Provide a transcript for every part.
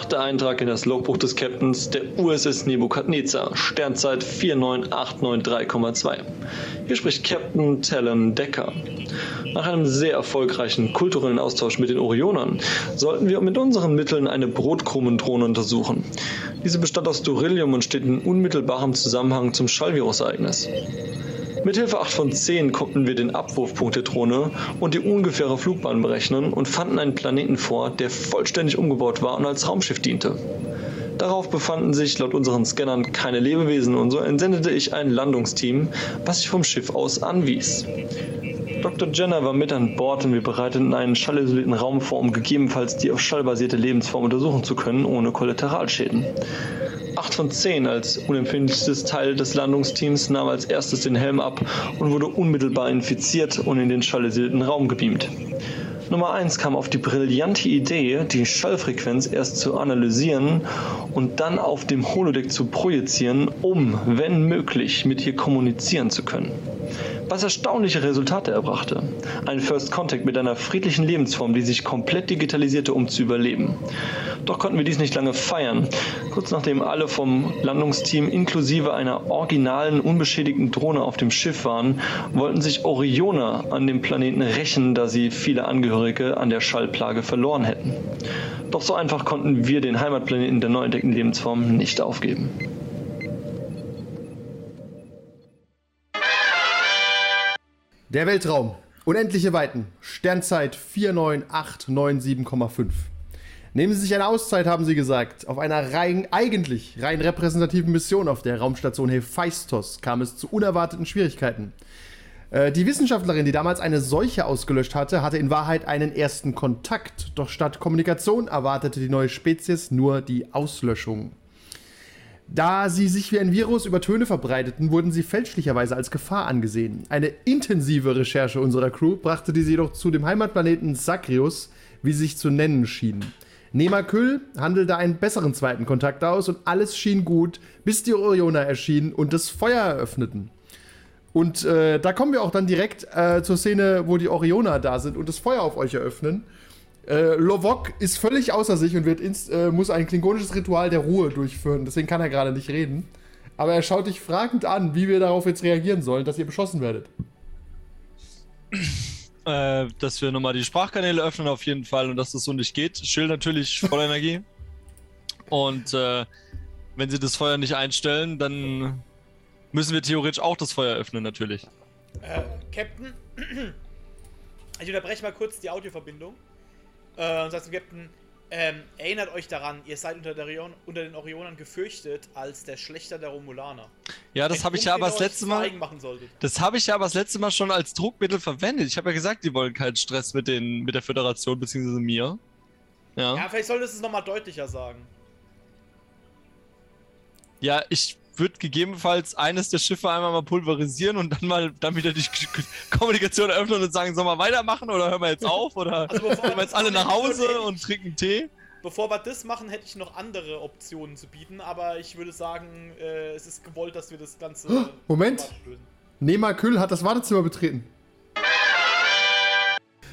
Achter Eintrag in das Logbuch des Captains der USS Nebukadnezar, Sternzeit 49893,2. Hier spricht Captain Talon Decker. Nach einem sehr erfolgreichen kulturellen Austausch mit den Orionern sollten wir mit unseren Mitteln eine Brotkrummendrohne untersuchen. Diese bestand aus Durillium und steht in unmittelbarem Zusammenhang zum Schallvirusereignis. Mithilfe 8 von 10 konnten wir den Abwurfpunkt der Drohne und die ungefähre Flugbahn berechnen und fanden einen Planeten vor, der vollständig umgebaut war und als Raumschiff diente. Darauf befanden sich laut unseren Scannern keine Lebewesen und so entsendete ich ein Landungsteam, was sich vom Schiff aus anwies. Dr. Jenner war mit an Bord und wir bereiteten einen schallisolierten Raum vor, um gegebenenfalls die auf Schall basierte Lebensform untersuchen zu können, ohne Kollateralschäden. 8 von 10 als unempfindlichstes Teil des Landungsteams nahm als erstes den Helm ab und wurde unmittelbar infiziert und in den schallisolierten Raum gebeamt. Nummer 1 kam auf die brillante Idee, die Schallfrequenz erst zu analysieren und dann auf dem Holodeck zu projizieren, um, wenn möglich, mit ihr kommunizieren zu können was erstaunliche Resultate erbrachte. Ein First Contact mit einer friedlichen Lebensform, die sich komplett digitalisierte, um zu überleben. Doch konnten wir dies nicht lange feiern. Kurz nachdem alle vom Landungsteam inklusive einer originalen, unbeschädigten Drohne auf dem Schiff waren, wollten sich Orioner an dem Planeten rächen, da sie viele Angehörige an der Schallplage verloren hätten. Doch so einfach konnten wir den Heimatplaneten der neu entdeckten Lebensform nicht aufgeben. Der Weltraum. Unendliche Weiten. Sternzeit 49897,5. Nehmen Sie sich eine Auszeit, haben Sie gesagt. Auf einer rein, eigentlich rein repräsentativen Mission auf der Raumstation Hephaistos kam es zu unerwarteten Schwierigkeiten. Äh, die Wissenschaftlerin, die damals eine Seuche ausgelöscht hatte, hatte in Wahrheit einen ersten Kontakt. Doch statt Kommunikation erwartete die neue Spezies nur die Auslöschung. Da sie sich wie ein Virus über Töne verbreiteten, wurden sie fälschlicherweise als Gefahr angesehen. Eine intensive Recherche unserer Crew brachte diese jedoch zu dem Heimatplaneten Sakrius, wie sie sich zu nennen schien. Nemakül handelte einen besseren zweiten Kontakt aus und alles schien gut, bis die Orioner erschienen und das Feuer eröffneten. Und äh, da kommen wir auch dann direkt äh, zur Szene, wo die Orioner da sind und das Feuer auf euch eröffnen. Äh, Lovok ist völlig außer sich und wird inst, äh, muss ein klingonisches Ritual der Ruhe durchführen. Deswegen kann er gerade nicht reden. Aber er schaut dich fragend an, wie wir darauf jetzt reagieren sollen, dass ihr beschossen werdet. Äh, dass wir nochmal die Sprachkanäle öffnen auf jeden Fall und dass das so nicht geht. Schild natürlich voller Energie. Und äh, wenn sie das Feuer nicht einstellen, dann müssen wir theoretisch auch das Feuer öffnen, natürlich. Äh, Captain, ich unterbreche mal kurz die Audioverbindung. Äh, und sagt zum Captain, ähm, erinnert euch daran, ihr seid unter, Orion, unter, den Orionern gefürchtet als der Schlechter der Romulaner. Ja, das habe ich ja aber das letzte Mal. Das habe ich ja aber das letzte Mal schon als Druckmittel verwendet. Ich habe ja gesagt, die wollen keinen Stress mit, den, mit der Föderation bzw. mir. Ja. ja, vielleicht solltest du es nochmal deutlicher sagen. Ja, ich würde gegebenenfalls eines der Schiffe einmal mal pulverisieren und dann mal dann wieder die Kommunikation eröffnen und sagen, sollen wir weitermachen oder hören wir jetzt auf oder also gehen wir jetzt alle nach Hause und trinken Tee? Bevor wir das machen, hätte ich noch andere Optionen zu bieten, aber ich würde sagen, äh, es ist gewollt, dass wir das Ganze. Oh, Moment! Nema Kühl hat das Wartezimmer betreten.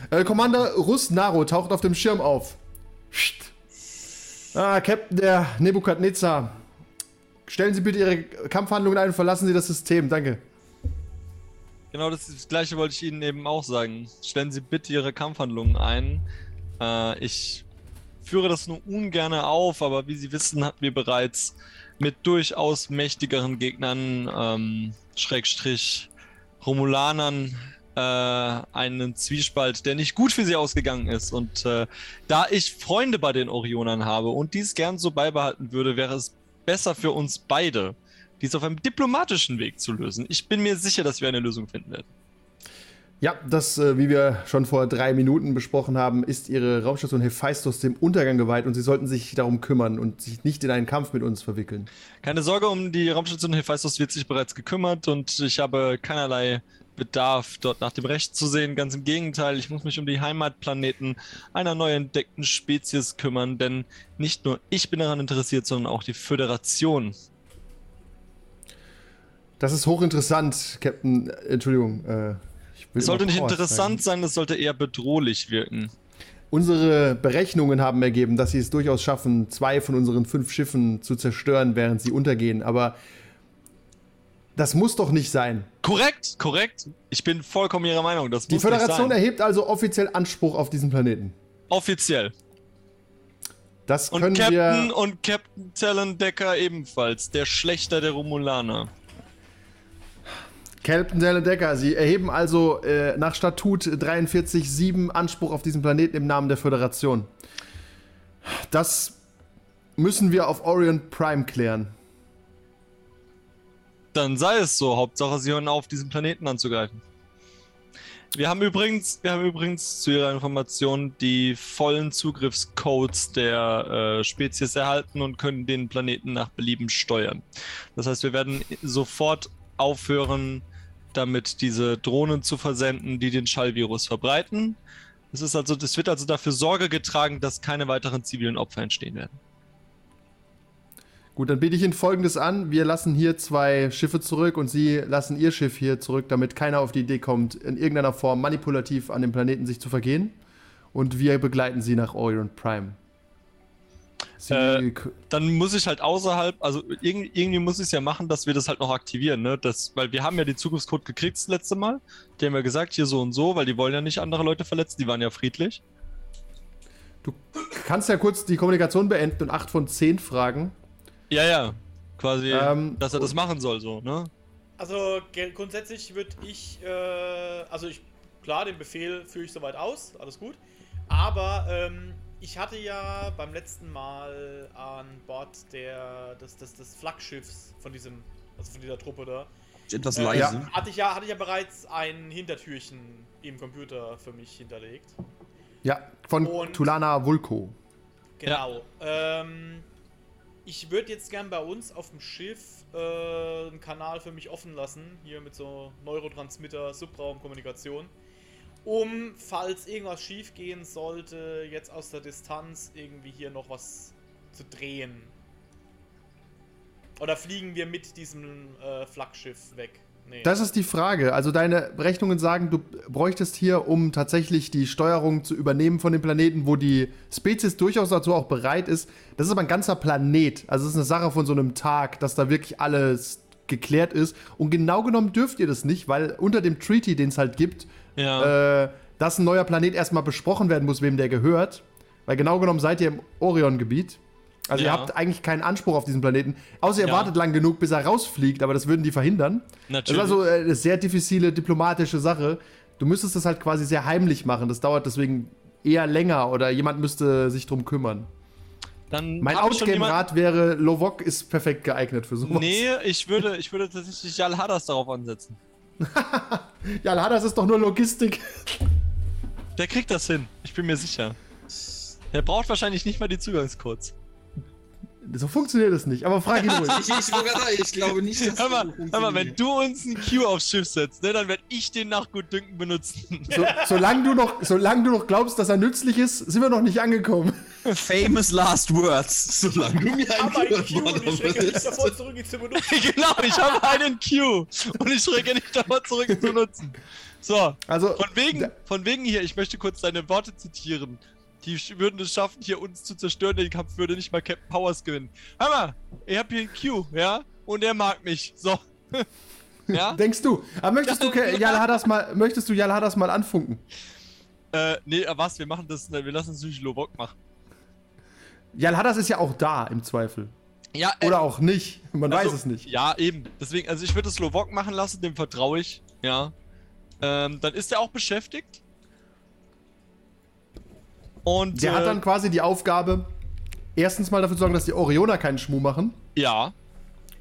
Äh, Commander Rus Naro taucht auf dem Schirm auf. Ah, Captain der Nebukadnezar. Stellen Sie bitte Ihre Kampfhandlungen ein und verlassen Sie das System. Danke. Genau das, das gleiche wollte ich Ihnen eben auch sagen. Stellen Sie bitte Ihre Kampfhandlungen ein. Äh, ich führe das nur ungern auf, aber wie Sie wissen, hatten wir bereits mit durchaus mächtigeren Gegnern, ähm, Schrägstrich Romulanern, äh, einen Zwiespalt, der nicht gut für sie ausgegangen ist. Und äh, da ich Freunde bei den Orionern habe und dies gern so beibehalten würde, wäre es besser für uns beide, dies auf einem diplomatischen Weg zu lösen. Ich bin mir sicher, dass wir eine Lösung finden werden. Ja, das, äh, wie wir schon vor drei Minuten besprochen haben, ist ihre Raumstation Hephaistos dem Untergang geweiht und sie sollten sich darum kümmern und sich nicht in einen Kampf mit uns verwickeln. Keine Sorge, um die Raumstation Hephaistos wird sich bereits gekümmert und ich habe keinerlei Bedarf, dort nach dem Recht zu sehen. Ganz im Gegenteil, ich muss mich um die Heimatplaneten einer neu entdeckten Spezies kümmern, denn nicht nur ich bin daran interessiert, sondern auch die Föderation. Das ist hochinteressant, Captain. Äh, Entschuldigung. Äh, es sollte nicht interessant sein, es sollte eher bedrohlich wirken. Unsere Berechnungen haben ergeben, dass sie es durchaus schaffen, zwei von unseren fünf Schiffen zu zerstören, während sie untergehen. Aber das muss doch nicht sein. Korrekt, korrekt. Ich bin vollkommen Ihrer Meinung. Das Die Föderation erhebt also offiziell Anspruch auf diesen Planeten. Offiziell. Das und können Captain wir. und Captain Talon Decker ebenfalls, der Schlechter der Romulaner. Captain Talon Decker, Sie erheben also äh, nach Statut 43.7 Anspruch auf diesen Planeten im Namen der Föderation. Das müssen wir auf Orion Prime klären. Dann sei es so. Hauptsache, sie hören auf, diesen Planeten anzugreifen. Wir haben übrigens, wir haben übrigens zu Ihrer Information die vollen Zugriffscodes der äh, Spezies erhalten und können den Planeten nach Belieben steuern. Das heißt, wir werden sofort aufhören, damit diese Drohnen zu versenden, die den Schallvirus verbreiten. Es ist also, es wird also dafür Sorge getragen, dass keine weiteren zivilen Opfer entstehen werden. Gut, dann biete ich Ihnen Folgendes an. Wir lassen hier zwei Schiffe zurück und Sie lassen Ihr Schiff hier zurück, damit keiner auf die Idee kommt, in irgendeiner Form manipulativ an dem Planeten sich zu vergehen. Und wir begleiten Sie nach Orion Prime. Äh, dann muss ich halt außerhalb, also irgendwie, irgendwie muss ich es ja machen, dass wir das halt noch aktivieren, ne? Das, weil wir haben ja den Zugriffscode gekriegt das letzte Mal. Die haben ja gesagt, hier so und so, weil die wollen ja nicht andere Leute verletzen, die waren ja friedlich. Du kannst ja kurz die Kommunikation beenden und 8 von 10 fragen. Ja, ja. Quasi, ähm, dass er das machen soll, so, ne? Also grundsätzlich würde ich, äh, also ich, klar, den Befehl führe ich soweit aus, alles gut. Aber ähm, ich hatte ja beim letzten Mal an Bord der, des, des, des Flaggschiffs von diesem, also von dieser Truppe da. Etwas äh, leise. Ja, hatte, ich ja, hatte ich ja bereits ein Hintertürchen im Computer für mich hinterlegt. Ja, von Und, Tulana Vulko. Genau. Ja. Ähm, ich würde jetzt gern bei uns auf dem Schiff äh, einen Kanal für mich offen lassen, hier mit so Neurotransmitter, Subraumkommunikation, um, falls irgendwas schief gehen sollte, jetzt aus der Distanz irgendwie hier noch was zu drehen. Oder fliegen wir mit diesem äh, Flaggschiff weg? Nee. Das ist die Frage. Also deine Berechnungen sagen, du bräuchtest hier, um tatsächlich die Steuerung zu übernehmen von dem Planeten, wo die Spezies durchaus dazu auch bereit ist. Das ist aber ein ganzer Planet. Also es ist eine Sache von so einem Tag, dass da wirklich alles geklärt ist. Und genau genommen dürft ihr das nicht, weil unter dem Treaty, den es halt gibt, ja. äh, dass ein neuer Planet erstmal besprochen werden muss, wem der gehört. Weil genau genommen seid ihr im Orion-Gebiet. Also ja. ihr habt eigentlich keinen Anspruch auf diesen Planeten. Außer ihr ja. wartet lang genug, bis er rausfliegt, aber das würden die verhindern. Natürlich. Das ist also äh, eine sehr diffizile diplomatische Sache. Du müsstest das halt quasi sehr heimlich machen. Das dauert deswegen eher länger oder jemand müsste sich drum kümmern. Dann mein Outgame-Rat wäre, Lovok ist perfekt geeignet für sowas. Nee, ich würde, ich würde tatsächlich Jal Hadas darauf ansetzen. Jal Hadas ist doch nur Logistik. Der kriegt das hin, ich bin mir sicher. Der braucht wahrscheinlich nicht mal die Zugangscodes. So funktioniert das nicht, aber frag ihn ruhig. ich, ich, ich, glaube nicht, dass hör mal, hör mal, wenn du uns einen Q aufs Schiff setzt, ne, dann werde ich den nach Gutdünken benutzen. So, solange, du noch, solange du noch glaubst, dass er nützlich ist, sind wir noch nicht angekommen. Famous last words. Solange du mir einen Q, Q ich schrecke nicht davor zurück, ihn zu benutzen. genau, ich habe einen Q und ich schrecke nicht davor zurück, ihn zu nutzen. So, also, von wegen, von wegen hier, ich möchte kurz deine Worte zitieren. Die würden es schaffen, hier uns zu zerstören. Den Kampf würde nicht mal Captain Powers gewinnen. Hör mal, ich hab hier einen Q, ja? Und er mag mich. So. ja? Denkst du? Aber möchtest du Jal Hadas mal, möchtest du Jal Hadas mal anfunken? Äh, nee, was? Wir machen das, wir lassen es durch Lovok machen. Ja, Hadas ist ja auch da im Zweifel. Ja, äh, Oder auch nicht. Man also, weiß es nicht. Ja, eben. Deswegen, also ich würde Slowok machen lassen, dem vertraue ich. Ja. Ähm, dann ist er auch beschäftigt. Und Der äh, hat dann quasi die Aufgabe, erstens mal dafür zu sorgen, dass die Orioner keinen Schmuh machen ja,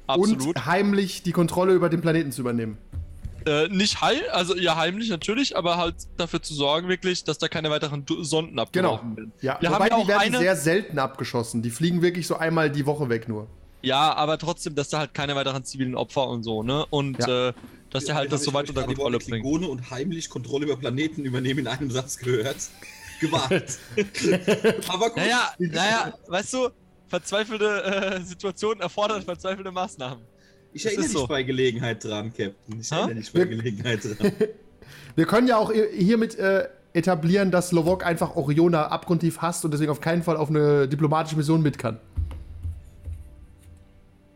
absolut. und heimlich die Kontrolle über den Planeten zu übernehmen. Äh, nicht heil, also ja heimlich natürlich, aber halt dafür zu sorgen wirklich, dass da keine weiteren Du- Sonden Genau. werden. Ja, Wir wobei haben ja die auch werden eine- sehr selten abgeschossen. Die fliegen wirklich so einmal die Woche weg nur. Ja, aber trotzdem, dass da halt keine weiteren zivilen Opfer und so, ne? Und Ja. äh, dass der halt das so weit unter Kontrolle bringt. Klingone und heimlich Kontrolle über Planeten übernehmen in einem Satz gehört. Gewagt. Aber gut. Naja, naja, weißt du, verzweifelte äh, Situationen erfordern verzweifelte Maßnahmen. ich das erinnere dich so. bei Gelegenheit dran, Captain. Ich Ha? erinnere dich bei Gelegenheit dran. Wir können ja auch hiermit äh, etablieren, dass Lovok einfach Oriona abgrundtief hasst und deswegen auf keinen Fall auf eine diplomatische Mission mit kann.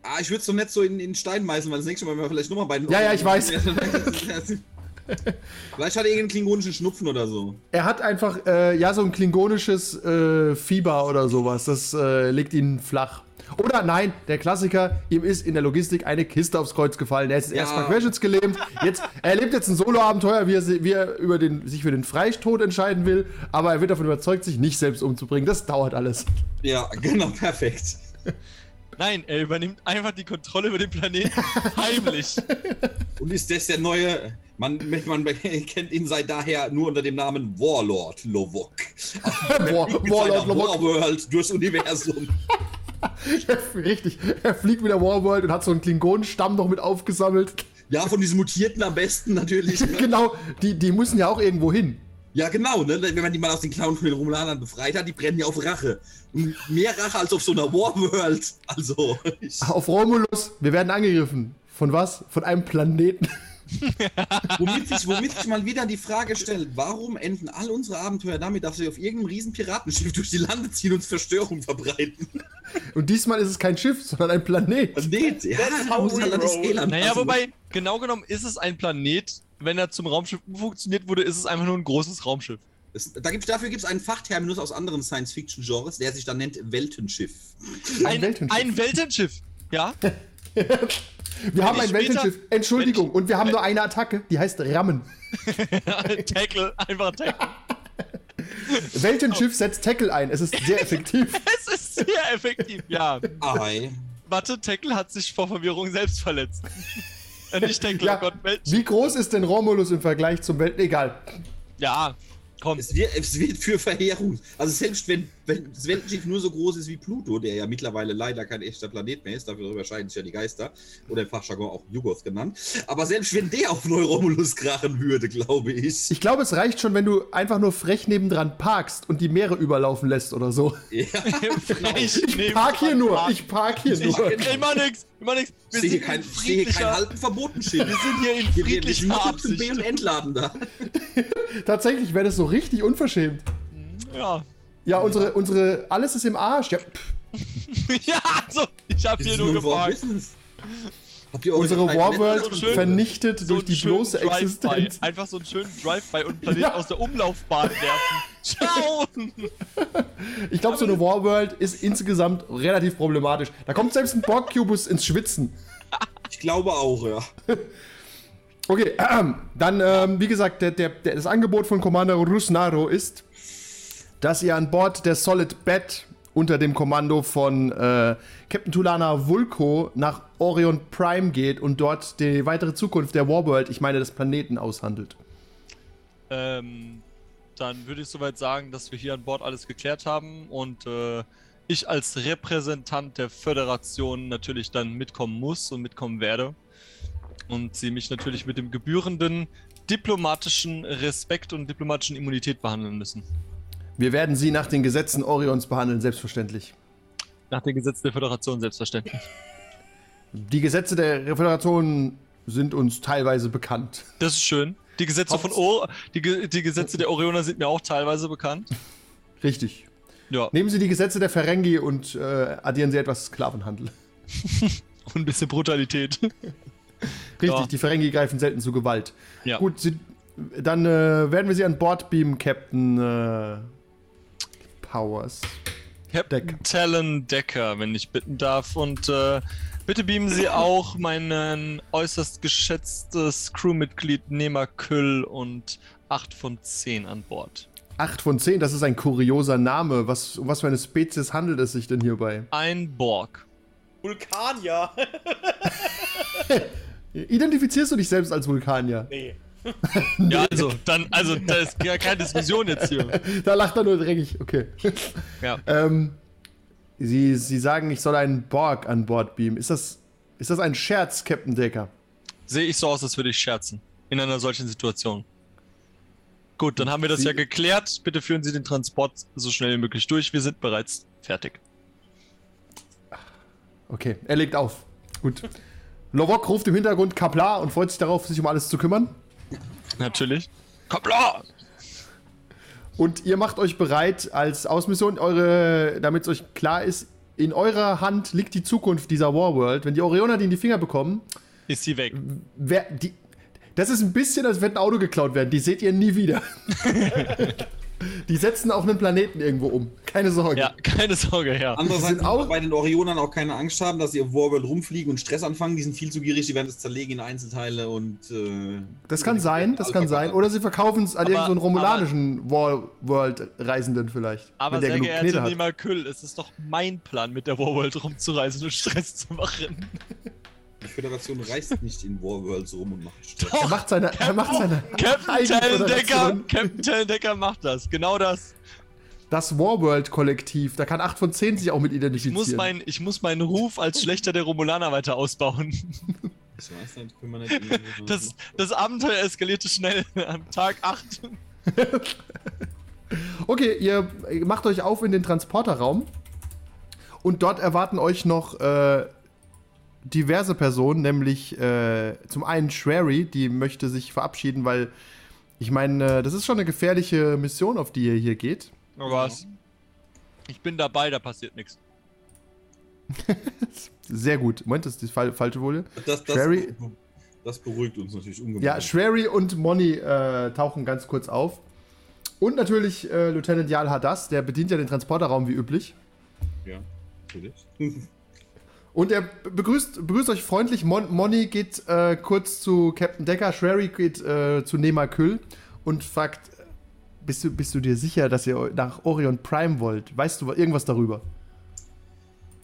Ah, ich würde es doch nicht so in, in Stein meißeln, weil das nächste Mal, wenn wir vielleicht nochmal bei den Ja, ja, ich weiß. vielleicht hat er irgendeinen klingonischen Schnupfen oder so. Er hat einfach, äh, ja, so ein klingonisches äh, Fieber oder sowas. Das äh, legt ihn flach. Oder nein, der Klassiker, ihm ist in der Logistik eine Kiste aufs Kreuz gefallen. Er ist Ja. erstmal querschnittsgelähmt. Jetzt, er erlebt jetzt ein Solo-Abenteuer, wie er, wie er über den, sich für den Freistod entscheiden will. Aber er wird davon überzeugt, sich nicht selbst umzubringen. Das dauert alles. Ja, genau, perfekt. Nein, er übernimmt einfach die Kontrolle über den Planeten heimlich. Und ist das der neue. Man, man kennt ihn seit daher nur unter dem Namen Warlord Lovok. War, Warlord Lovok. Warworld durchs Universum. Richtig. Er fliegt mit der Warworld und hat so einen Klingonenstamm noch mit aufgesammelt. Ja, von diesen Mutierten am besten natürlich. ne? genau, die, die müssen ja auch irgendwo hin. Ja, genau, ne? Wenn man die mal aus den Clown von den Romulanern befreit hat, die brennen ja auf Rache. Mehr Rache als auf so einer Warworld. Also, Auf Romulus, wir werden angegriffen. Von was? Von einem Planeten. womit, sich, womit sich mal wieder die Frage stellt, warum enden all unsere Abenteuer damit, dass wir auf irgendeinem riesen Piratenschiff durch die Lande ziehen und Zerstörung verbreiten? Und diesmal ist es kein Schiff, sondern ein Planet. Planet, ja, halt das roll. Elend Naja, passen. wobei, genau genommen ist es ein Planet. Wenn er zum Raumschiff umfunktioniert wurde, ist es einfach nur ein großes Raumschiff. Es, da gibt's, dafür gibt es einen Fachterminus aus anderen Science-Fiction-Genres, der sich dann nennt Weltenschiff. Ein Weltenschiff. Ein Weltenschiff. Ja? Wir haben ein Weltenschiff. Entschuldigung. ich- Und wir haben nur eine Attacke, die heißt Rammen. Tackle, einfach Tackle. Weltenschiff setzt Tackle ein. Es ist sehr effektiv. Es ist sehr effektiv, ja. Ei. Warte, Tackle hat sich vor Verwirrung selbst verletzt. Äh, nicht Tackle, Ja, oh Gott, Welt. wie groß ist denn Romulus im Vergleich zum Welten? Egal. Ja, komm. Es wird, es wird für Verheerung. Also selbst wenn, wenn das Weltenschiff nur so groß ist wie Pluto, der ja mittlerweile leider kein echter Planet mehr ist, dafür überscheiden sich ja die Geister, oder im Fachjargon auch Jugos genannt, aber selbst wenn der auf Neuromulus krachen würde, glaube ich. Ich glaube, es reicht schon, wenn du einfach nur frech nebendran parkst und die Meere überlaufen lässt oder so. Ja, Frech Ich park hier nur. Ich park hier Ich, nur. ich mach nix, ich mach nix. Wir ich sehe sind kein, sehe kein friedlicher, halten verboten Schild. wir sind hier in Wir, wir, wir friedlicher zum B- Absicht. und Entladen da. Tatsächlich wäre das so richtig unverschämt. Ja. Ja, unsere, unsere, alles ist im Arsch. Ja, ja, also, ich hab Wir hier nur gefragt. Unsere Warworld so vernichtet So durch die bloße. Existenz. Einfach so einen schönen Drive-by und Planet Ja. aus der Umlaufbahn werfen. Ciao! Ich glaube, so eine Warworld ist insgesamt relativ problematisch. Da kommt selbst ein Borg-Cubus ins Schwitzen. Ich glaube auch, ja. Okay, ähm, dann, ähm, wie gesagt, der, der, der, das Angebot von Commander Rusnaro ist, dass ihr an Bord der Solid Bat unter dem Kommando von äh, Captain Tulana Vulko nach Orion Prime geht und dort die weitere Zukunft der Warworld, ich meine des Planeten, aushandelt. Ähm, dann würde ich soweit sagen, dass wir hier an Bord alles geklärt haben und äh, ich als Repräsentant der Föderation natürlich dann mitkommen muss und mitkommen werde. Und sie mich natürlich mit dem gebührenden diplomatischen Respekt und diplomatischen Immunität behandeln müssen. Wir werden sie nach den Gesetzen Orions behandeln, selbstverständlich. Nach den Gesetzen der Föderation selbstverständlich. Die Gesetze der Föderation sind uns teilweise bekannt. Das ist schön. Die Gesetze von o die, Ge- die Gesetze der Orioner sind mir auch teilweise bekannt. Richtig. Ja, Nehmen Sie die Gesetze der Ferengi und äh, addieren Sie etwas Sklavenhandel. und ein bisschen Brutalität. Richtig, Ja. die Ferengi greifen selten zu Gewalt. Ja. Gut, sie, dann äh, werden wir sie an Bord beamen, Captain äh, Powers. Captain Talon Decker, wenn ich bitten darf. Und äh, bitte beamen Sie auch mein äußerst geschätztes Crewmitglied Nema Küll und 8 von 10 an Bord. 8 von 10, das ist ein kurioser Name. Was, um was für eine Spezies handelt es sich denn hierbei? Ein Borg. Vulkanier. Identifizierst du dich selbst als Vulkanier? nee. Ja, also, dann, also, da ist gar keine Diskussion jetzt hier. Da lacht er nur dreckig, okay. Ja. Ähm, Sie, Sie sagen, ich soll einen Borg an Bord beamen. Ist das, ist das ein Scherz, Captain Decker? Sehe ich so aus, als würde ich scherzen. In einer solchen Situation. Gut, dann haben wir das Sie- ja geklärt. Bitte führen Sie den Transport so schnell wie möglich durch. Wir sind bereits fertig. Okay, er legt auf. Gut. Lovok ruft im Hintergrund Kaplar und freut sich darauf, sich um alles zu kümmern. Natürlich. Kapla! Und ihr macht euch bereit als Ausmission, eure, damit es euch klar ist, in eurer Hand liegt die Zukunft dieser Warworld. Wenn die Orioner die in die Finger bekommen, Ist sie weg. wer, die, das ist ein bisschen, als wenn ein Auto geklaut werden. Die seht ihr nie wieder. die setzen auch einen Planeten irgendwo um. Keine Sorge. Ja, keine Sorge, ja. Andererseits sind auch- bei den Orionern auch keine Angst haben, dass sie auf Warworld rumfliegen und Stress anfangen. Die sind viel zu gierig, die werden das zerlegen in Einzelteile und. Äh, Das kann sein, das kann sein. Oder sie verkaufen es an irgendeinen romulanischen Warworld-Reisenden vielleicht. Aber wenn der sehr genug geehrte Knete hat. Nehmer Küll, es ist doch mein Plan, mit der Warworld rumzureisen und Stress zu machen. Die Föderation reist nicht in Warworlds rum und macht Stress. Er macht seine, er macht seine Captain Föderation. Captain Tallendecker macht das. Genau das. Das Warworld-Kollektiv, da kann 8 von 10 sich auch mit Ich identifizieren. muss, mein, ich muss meinen Ruf als Schlechter der Romulaner weiter ausbauen. Ich weiß nicht, können wir nicht. Das, das Abenteuer eskalierte schnell am Tag 8. Okay, ihr macht euch auf in den Transporterraum und dort erwarten euch noch äh, diverse Personen, nämlich äh, zum einen Shrary, die möchte sich verabschieden, weil ich meine, äh, das ist schon eine gefährliche Mission, auf die ihr hier geht. Was? Ich bin dabei, da passiert nichts. Sehr gut. Moment, das ist die fal falsche Folie. Das, das, Sherry- das beruhigt uns natürlich ungemein. Ja, Shrary und Moni äh, tauchen ganz kurz auf. Und natürlich äh, Lieutenant Yal Hadas, der bedient ja den Transporterraum wie üblich. ja natürlich. Und er begrüßt, begrüßt euch freundlich. Mon Moni geht äh, kurz zu Captain Decker, Shrary geht äh, zu Nema Küll und fragt: bist du, bist du dir sicher, dass ihr nach Orion Prime wollt? Weißt du irgendwas darüber?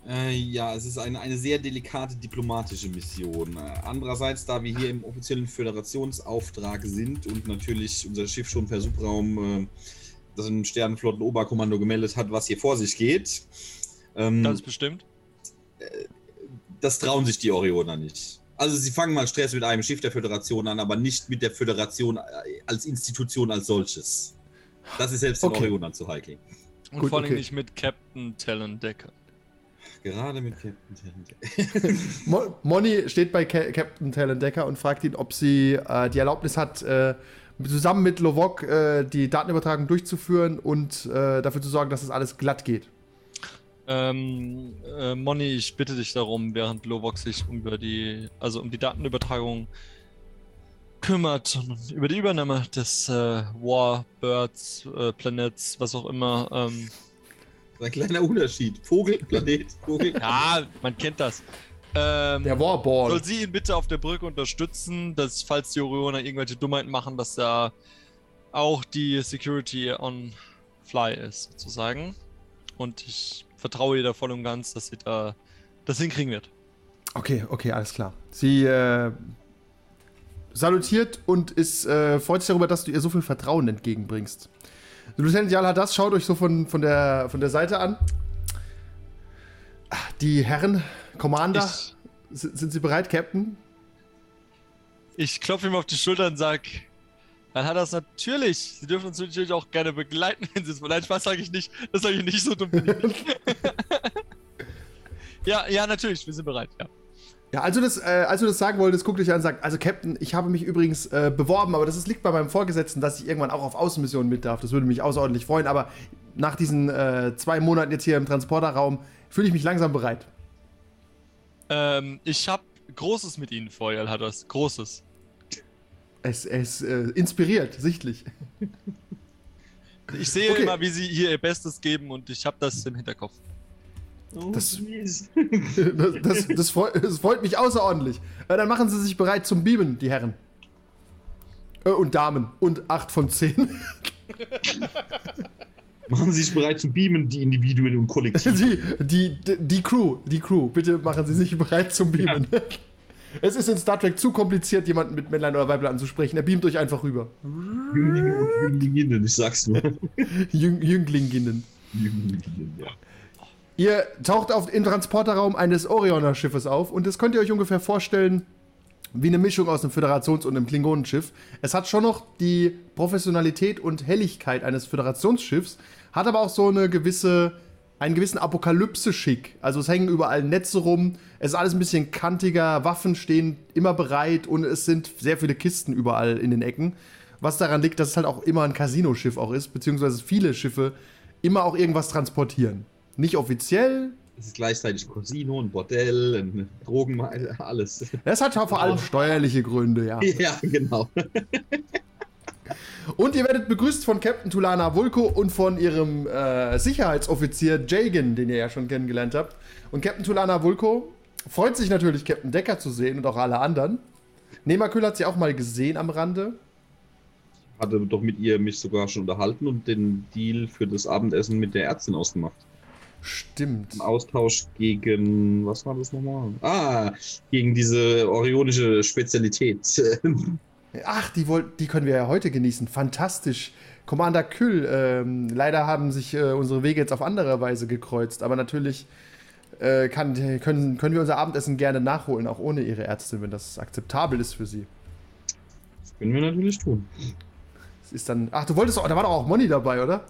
Äh, ja, es ist eine, eine sehr delikate diplomatische Mission. Äh, andererseits, da wir hier im offiziellen Föderationsauftrag sind und natürlich unser Schiff schon per Subraum äh, das im Sternenflotten-Oberkommando gemeldet hat, was hier vor sich geht, ähm, Das ist bestimmt. Das trauen sich die Orioner nicht. Also sie fangen mal Stress mit einem Schiff der Föderation an, aber nicht mit der Föderation als Institution als solches. Das ist selbst den Okay. Orionern zu heikel. Und Gut, vor allem okay. nicht mit Captain Tallendecker. Gerade mit Captain Talent. Mo Moni steht bei Ca Captain Talon Decker und fragt ihn, ob sie äh, die Erlaubnis hat, äh, zusammen mit Lovok äh, die Datenübertragung durchzuführen und äh, dafür zu sorgen, dass das alles glatt geht. Ähm, äh, Moni, ich bitte dich darum, während Lovok sich über die, also um die Datenübertragung kümmert und über die Übernahme des äh, Warbirds, äh, Planets, was auch immer. Ähm, Ein kleiner Unterschied. Vogel, Planet, Vogel. ja, man kennt das. Ähm, Der Warball. soll sie ihn bitte auf der Brücke unterstützen, dass falls die Orioner irgendwelche Dummheiten machen, dass da auch die Security on Fly ist, sozusagen. Und ich vertraue ihr da voll und ganz, dass sie da das hinkriegen wird. Okay, okay, alles klar. Sie äh, salutiert und ist, äh, freut sich darüber, dass du ihr so viel Vertrauen entgegenbringst. Lieutenant Yal Hadas schaut euch so von, von, der, von der Seite an. Die Herren, Commander, Ich, sind Sie bereit, Captain? ich klopfe ihm auf die Schulter und sag, dann hat er es natürlich. Sie dürfen uns natürlich auch gerne begleiten, wenn Sie es wollen. Nein, Spaß sage ich nicht. Das sage ich nicht, so dumm bin ich nicht. ja, ja, natürlich, wir sind bereit, ja. Ja, als du das, äh, als du das sagen wolltest, guckt dich an und sagt, also Captain, ich habe mich übrigens äh, beworben, aber das ist, liegt bei meinem Vorgesetzten, dass ich irgendwann auch auf Außenmissionen mit darf. Das würde mich außerordentlich freuen, aber nach diesen äh, zwei Monaten jetzt hier im Transporterraum fühle ich mich langsam bereit. Ähm, ich habe Großes mit Ihnen vor, Jal hat das. Großes. Es, es äh, inspiriert, sichtlich. Ich sehe Okay. immer, wie sie hier ihr Bestes geben und ich habe das im Hinterkopf. Oh, Das-. Das, das, das, freut, das freut mich außerordentlich. Äh, dann machen Sie sich bereit zum Beamen, die Herren. Äh, und Damen. Und 8 von 10. Machen Sie sich bereit zu beamen, die Individuen und Kollektiv. Die, die, die, die Crew, die Crew. Bitte machen Sie sich bereit zum Beamen. Es ist in Star Trek zu kompliziert, jemanden mit Männlein oder Weiblein anzusprechen. Er beamt euch einfach rüber. Jünglinnen, ich sag's nur. Jüng, Jünglinginnen. Jünglinnen, ja. Ihr taucht auf, im Transporterraum eines Orioner-Schiffes auf und das könnt ihr euch ungefähr vorstellen wie eine Mischung aus einem Föderations- und einem Klingonenschiff. Es hat schon noch die Professionalität und Helligkeit eines Föderationsschiffs, hat aber auch so eine gewisse, einen gewissen Apokalypse-Schick. Also es hängen überall Netze rum, es ist alles ein bisschen kantiger, Waffen stehen immer bereit und es sind sehr viele Kisten überall in den Ecken. Was daran liegt, dass es halt auch immer ein Casino-Schiff auch ist, beziehungsweise viele Schiffe immer auch irgendwas transportieren. Nicht offiziell, Es ist gleichzeitig ein Casino, ein Bordell, ein Drogenmeile, alles. das hat vor allem steuerliche Gründe, ja. Ja, genau. Und ihr werdet begrüßt von Captain Tulana Vulko und von ihrem äh, Sicherheitsoffizier Jagan, den ihr ja schon kennengelernt habt. Und Captain Tulana Vulko freut sich natürlich, Captain Decker zu sehen und auch alle anderen. Nemakül hat sie auch mal gesehen am Rande. Hatte doch mit ihr mich sogar schon unterhalten und den Deal für das Abendessen mit der Ärztin ausgemacht. Stimmt. Im Austausch gegen, was war das nochmal? Ah, gegen diese orionische Spezialität. Ach, die, wollt, die können wir ja heute genießen. Fantastisch. Commander Kühl, ähm, leider haben sich äh, unsere Wege jetzt auf andere Weise gekreuzt, aber natürlich äh, kann, können, können wir unser Abendessen gerne nachholen, auch ohne Ihre Ärztin, wenn das akzeptabel ist für Sie. Das können wir natürlich tun. Es ist dann. Ach, du wolltest auch, da war doch auch Moni dabei, oder?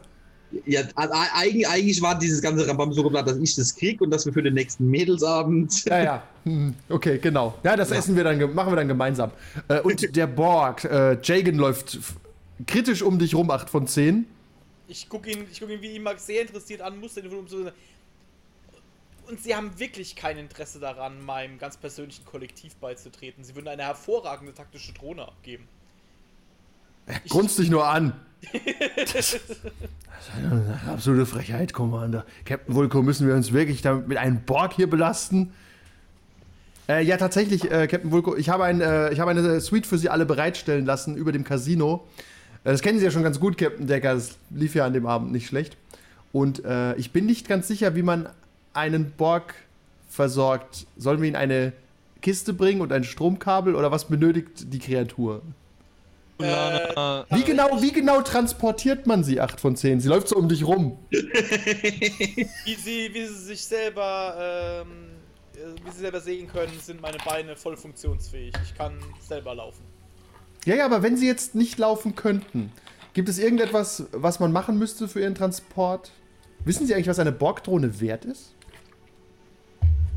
Ja, also eigentlich, eigentlich war dieses ganze Rambam so geplant, dass ich das krieg und dass wir für den nächsten Mädelsabend. Ja, ja. Hm, Okay, genau. Ja, das essen wir dann, machen wir dann gemeinsam. Äh, und der Borg, äh, Jagan läuft kritisch um dich rum, 8 von 10. Ich gucke ihn, ich guck ihn wie immer sehr interessiert an, muss den um so. Und sie haben wirklich kein Interesse daran, meinem ganz persönlichen Kollektiv beizutreten. Sie würden eine hervorragende taktische Drohne abgeben. Ich- Grunzt dich nur an. Das ist eine absolute Frechheit, Commander. Captain Vulko, müssen wir uns wirklich damit mit einem Borg hier belasten? Äh, ja, tatsächlich, äh, Captain Vulko, ich habe, ein, äh, ich habe eine Suite für Sie alle bereitstellen lassen über dem Casino. Äh, das kennen Sie ja schon ganz gut, Captain Decker. Das lief ja an dem Abend nicht schlecht. Und äh, ich bin nicht ganz sicher, wie man einen Borg versorgt. Sollen wir ihn eine Kiste bringen und ein Stromkabel oder was benötigt die Kreatur? Lana, Wie genau, wie genau transportiert man sie 8 von 10? Sie läuft so um dich rum. Wie sie, wie sie sich selber, ähm, äh, wie sie selber sehen können, sind meine Beine voll funktionsfähig. Ich kann selber laufen. Ja, ja, aber wenn sie jetzt nicht laufen könnten, gibt es irgendetwas, was man machen müsste für ihren Transport? Wissen Sie eigentlich, was eine Borgdrohne wert ist?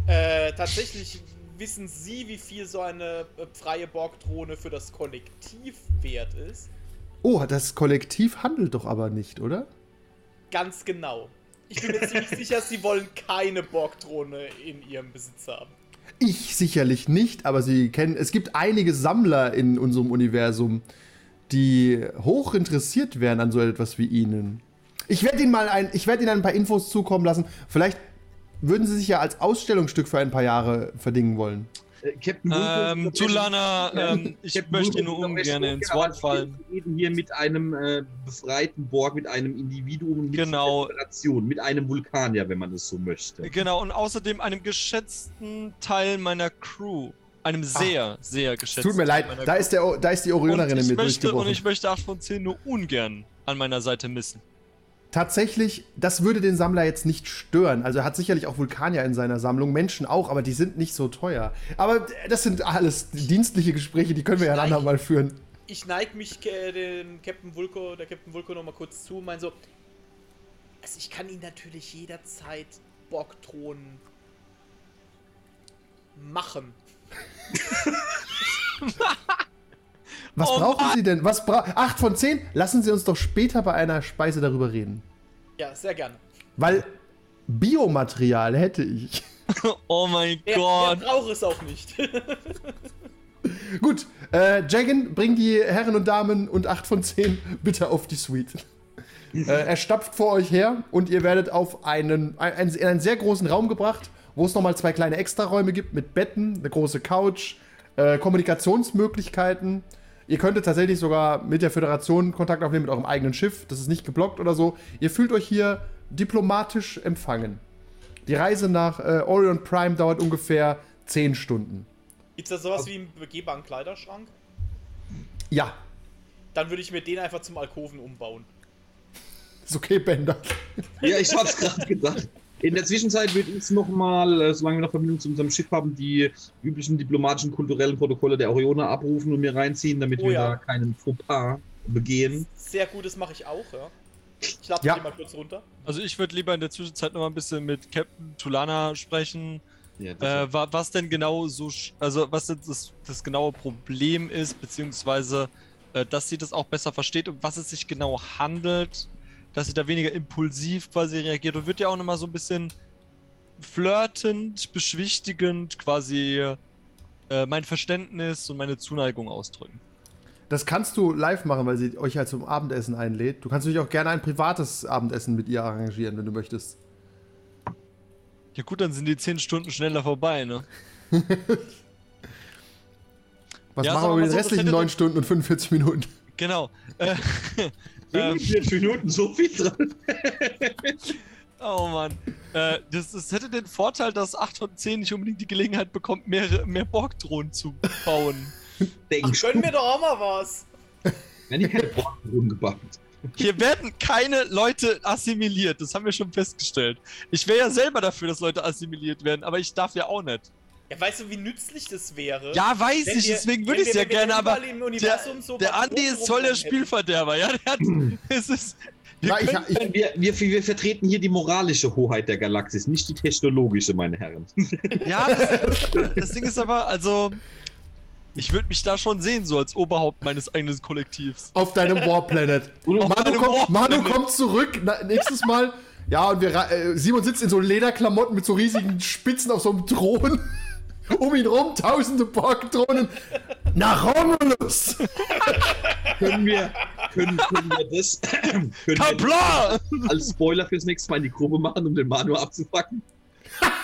Äh, tatsächlich wissen Sie, wie viel so eine äh, freie Borgdrohne für das Kollektiv wert ist? Oh, das Kollektiv handelt doch aber nicht, oder? Ganz genau. Ich bin mir ziemlich sicher, Sie wollen keine Borgdrohne in Ihrem Besitz haben. Ich sicherlich nicht, aber Sie kennen, es gibt einige Sammler in unserem Universum, die hoch interessiert wären an so etwas wie Ihnen. Ich werde Ihnen mal ein, ich werde Ihnen ein paar Infos zukommen lassen. Vielleicht würden Sie sich ja als Ausstellungsstück für ein paar Jahre verdingen wollen. Äh, Captain ähm, zu Lana, ähm, ich Captain möchte nur ungern ins aber Wort fallen. Wir reden hier mit einem äh, befreiten Borg, mit einem Individuum, mit Genau. mit einem Vulkanier, wenn man es so möchte. Genau, und außerdem einem geschätzten Teil meiner Crew. Einem sehr, sehr geschätzten Tut mir leid, Teil da ist, der, da ist die Orionerin mir möchte, und ich möchte 8 von 10 nur ungern an meiner Seite missen. Tatsächlich, das würde den Sammler jetzt nicht stören. Also er hat sicherlich auch Vulkanier in seiner Sammlung, Menschen auch, aber die sind nicht so teuer. Aber das sind alles dienstliche Gespräche, die können wir ja ein andermal führen. Ich neig mich äh, den Captain Vulko, der Captain Vulko noch mal kurz zu und mein so. Also ich kann Ihnen natürlich jederzeit Borgdrohnen machen. Was Oh brauchen Mann. Sie denn? Was bra 8 von 10? Lassen Sie uns doch später bei einer Speise darüber reden. Ja, sehr gerne. Weil Biomaterial hätte ich. Oh mein Er, er Gott. braucht es auch nicht. Gut, äh, Jagan, bring die Herren und Damen und 8 von 10 bitte auf die Suite. Äh, er stapft vor euch her und ihr werdet auf einen, ein, in einen sehr großen Raum gebracht, wo es nochmal zwei kleine Extraräume gibt mit Betten, eine große Couch, äh, Kommunikationsmöglichkeiten. Ihr könntet tatsächlich sogar mit der Föderation Kontakt aufnehmen mit eurem eigenen Schiff. Das ist nicht geblockt oder so. Ihr fühlt euch hier diplomatisch empfangen. Die Reise nach äh, Orion Prime dauert ungefähr 10 Stunden. Gibt's da sowas wie einen begehbaren Kleiderschrank? Ja, Dann würde ich mir den einfach zum Alkoven umbauen. ist okay, Bender. Ja, ich hab's gerade gedacht. In der Zwischenzeit wird uns nochmal, äh, solange wir noch Verbindung zu unserem Schiff haben, die üblichen diplomatischen, kulturellen Protokolle der Orioner abrufen und mir reinziehen, damit Oh wir ja. da keinen Fauxpas begehen. Sehr gut, das mache ich auch, ja. Ich lade Ja. mal kurz runter. Also ich würde lieber in der Zwischenzeit noch mal ein bisschen mit Captain Tulana sprechen, Ja, äh, wa was denn genau so, also was denn das, das genaue Problem ist, beziehungsweise äh, dass sie das auch besser versteht und was es sich genau handelt, dass sie da weniger impulsiv quasi reagiert und wird ja auch noch mal so ein bisschen flirtend, beschwichtigend quasi äh, mein Verständnis und meine Zuneigung ausdrücken. Das kannst du live machen, weil sie euch halt zum Abendessen einlädt. Du kannst natürlich auch gerne ein privates Abendessen mit ihr arrangieren, wenn du möchtest. Ja gut, dann sind die 10 Stunden schneller vorbei, ne? Was Ja, machen wir mit den restlichen hätte 9 dann- Stunden und 45 Minuten? Genau. Äh, ähm, 45 Minuten, so viel dran. Oh Mann. Äh, das, das hätte den Vorteil, dass 8 von 10 nicht unbedingt die Gelegenheit bekommt, mehr, mehr Borg-Drohnen zu bauen. Denkst Gönn mir doch auch mal was. Wenn die keine Borgruhen gebaut. Hier werden keine Leute assimiliert, das haben wir schon festgestellt. Ich wäre ja selber dafür, dass Leute assimiliert werden, aber ich darf ja auch nicht. Ja, weißt du, wie nützlich das wäre? Ja, weiß ich, wir- deswegen würde ich es ja gerne, aber Universum so der Andi ist voll der. Spielverderber, ja? Der hat, es ist, wir Ja, ich, ich, Wir, wir, wir vertreten hier die moralische Hoheit der Galaxis, nicht die technologische, meine Herren. ja das, das Ding ist aber, also, ich würde mich da schon sehen, so als Oberhaupt meines eigenen Kollektivs. auf deinem Warplanet. Manu, kommt, Manu Warplanet. kommt zurück, na, nächstes Mal. Ja, und wir, äh, Simon sitzt in so Lederklamotten mit so riesigen Spitzen auf so einem Thron. Um ihn rum tausende Borg-Drohnen. Nach Romulus! Können wir, können, können wir das können wir das als Spoiler fürs nächste Mal in die Gruppe machen, um den Manu abzupacken?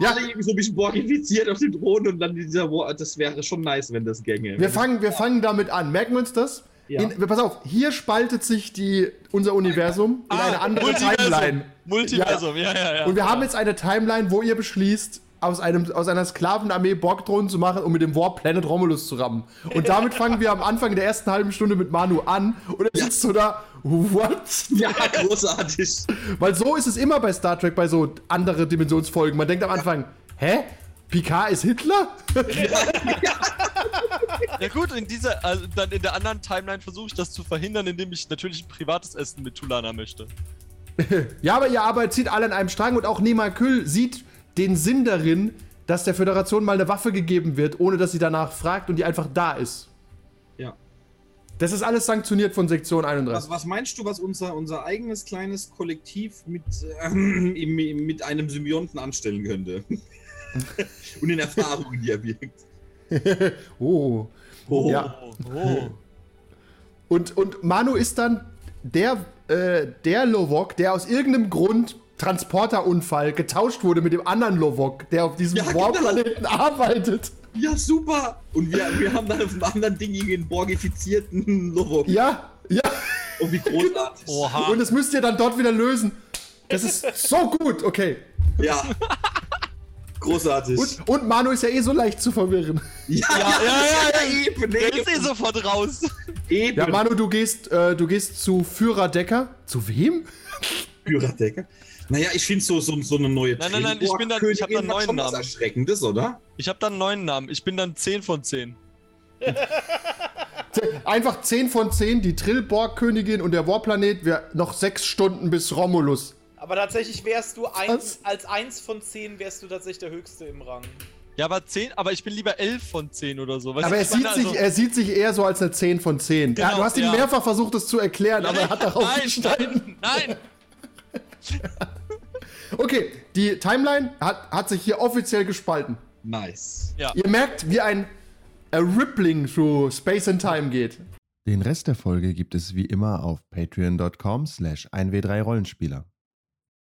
Ja. Alle irgendwie so ein bisschen borgifiziert auf dem Thron und dann dieser War, das wäre schon nice, wenn das gänge. Wir fangen, wir fangen damit an. Merken wir uns das? Ja. In, pass auf, hier spaltet sich die, unser Universum in Ah, eine andere Multiversum. Timeline. Multiversum, ja, ja, ja. Und wir haben jetzt eine Timeline, wo ihr beschließt, aus, einem, aus einer Sklavenarmee Borgdrohnen zu machen, um mit dem Warp Planet Romulus zu rammen. Und damit fangen wir am Anfang der ersten halben Stunde mit Manu an und er sitzt so da, what? ja, großartig. Weil so ist es immer bei Star Trek, bei so andere Dimensionsfolgen. Man denkt am Anfang, hä? Picard ist Hitler? Ja gut, in dieser, also dann in der anderen Timeline versuche ich das zu verhindern, indem ich natürlich ein privates Essen mit Tulana möchte. Ja, aber ihr Arbeit zieht alle an einem Strang und auch Nema Kühl sieht den Sinn darin, dass der Föderation mal eine Waffe gegeben wird, ohne dass sie danach fragt und die einfach da ist. Ja. Das ist alles sanktioniert von Sektion 31. Was, was meinst du, was unser, unser eigenes kleines Kollektiv mit, ähm, mit einem Symbionten anstellen könnte? Und den Erfahrungen, die er wirkt. Oh. Oh. Ja. Oh. Und, und Manu ist dann der, äh, der Lovok, der aus irgendeinem Grund Transporterunfall getauscht wurde mit dem anderen Lovok, der auf diesem Ja, genau. Warplaneten arbeitet. Ja, super! Und wir, wir haben dann auf dem anderen Ding einen borgifizierten Lovo. Ja, ja. Oh, wie großartig. Oha. Und das müsst ihr dann dort wieder lösen. Das ist so gut, okay. Ja. Großartig. Und, und Manu ist ja eh so leicht zu verwirren. ja, Ja, ja, ja, eben, Der ist eh sofort raus. eben. Ja, Manu, du gehst, äh, du gehst zu Führer Decker. Zu wem? Führerdecker. Naja, ich finde so, so, so eine neue Nein, nein, nein, ich bin dann- ich hab dann neuen Namen. Erschreckendes, oder? Ich habe dann neuen Namen. Ich bin dann 10 von 10. Einfach 10 von 10, die Trillborg-Königin und der Warplanet. Wir noch 6 Stunden bis Romulus. Aber tatsächlich wärst du eins, als eins von zehn wärst du tatsächlich der Höchste im Rang. Ja, aber 10, aber ich bin lieber 11 von 10 oder so. Weißt Aber er sieht, sich, also- er sieht sich eher so als eine 10 von 10. ja, Genau, du hast ihm ja. mehrfach versucht, das zu erklären, aber er hat darauf nein, bestanden. nein, nein. Okay, die Timeline hat, hat sich hier offiziell gespalten. Nice. Ja. Ihr merkt, wie ein a rippling through space and time geht. Den Rest der Folge gibt es wie immer auf patreon.com slash 1w3rollenspieler.